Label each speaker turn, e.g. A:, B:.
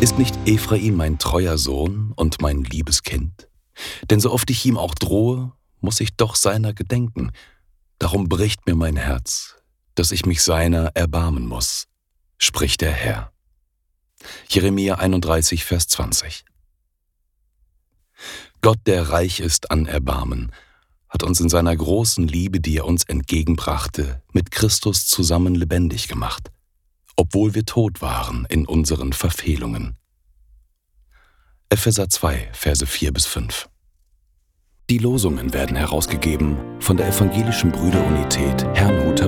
A: Ist nicht Ephraim mein treuer Sohn und mein liebes Kind? Denn so oft ich ihm auch drohe, muss ich doch seiner gedenken. Darum bricht mir mein Herz, dass ich mich seiner erbarmen muss, spricht der Herr. Jeremia 31, Vers 20. Gott, der reich ist an Erbarmen, hat uns in seiner großen Liebe, die er uns entgegenbrachte, mit Christus zusammen lebendig gemacht, obwohl wir tot waren in unseren Verfehlungen. Epheser 2, Verse 4 bis 5. Die Losungen werden herausgegeben von der Evangelischen Brüderunität Herrnhuter.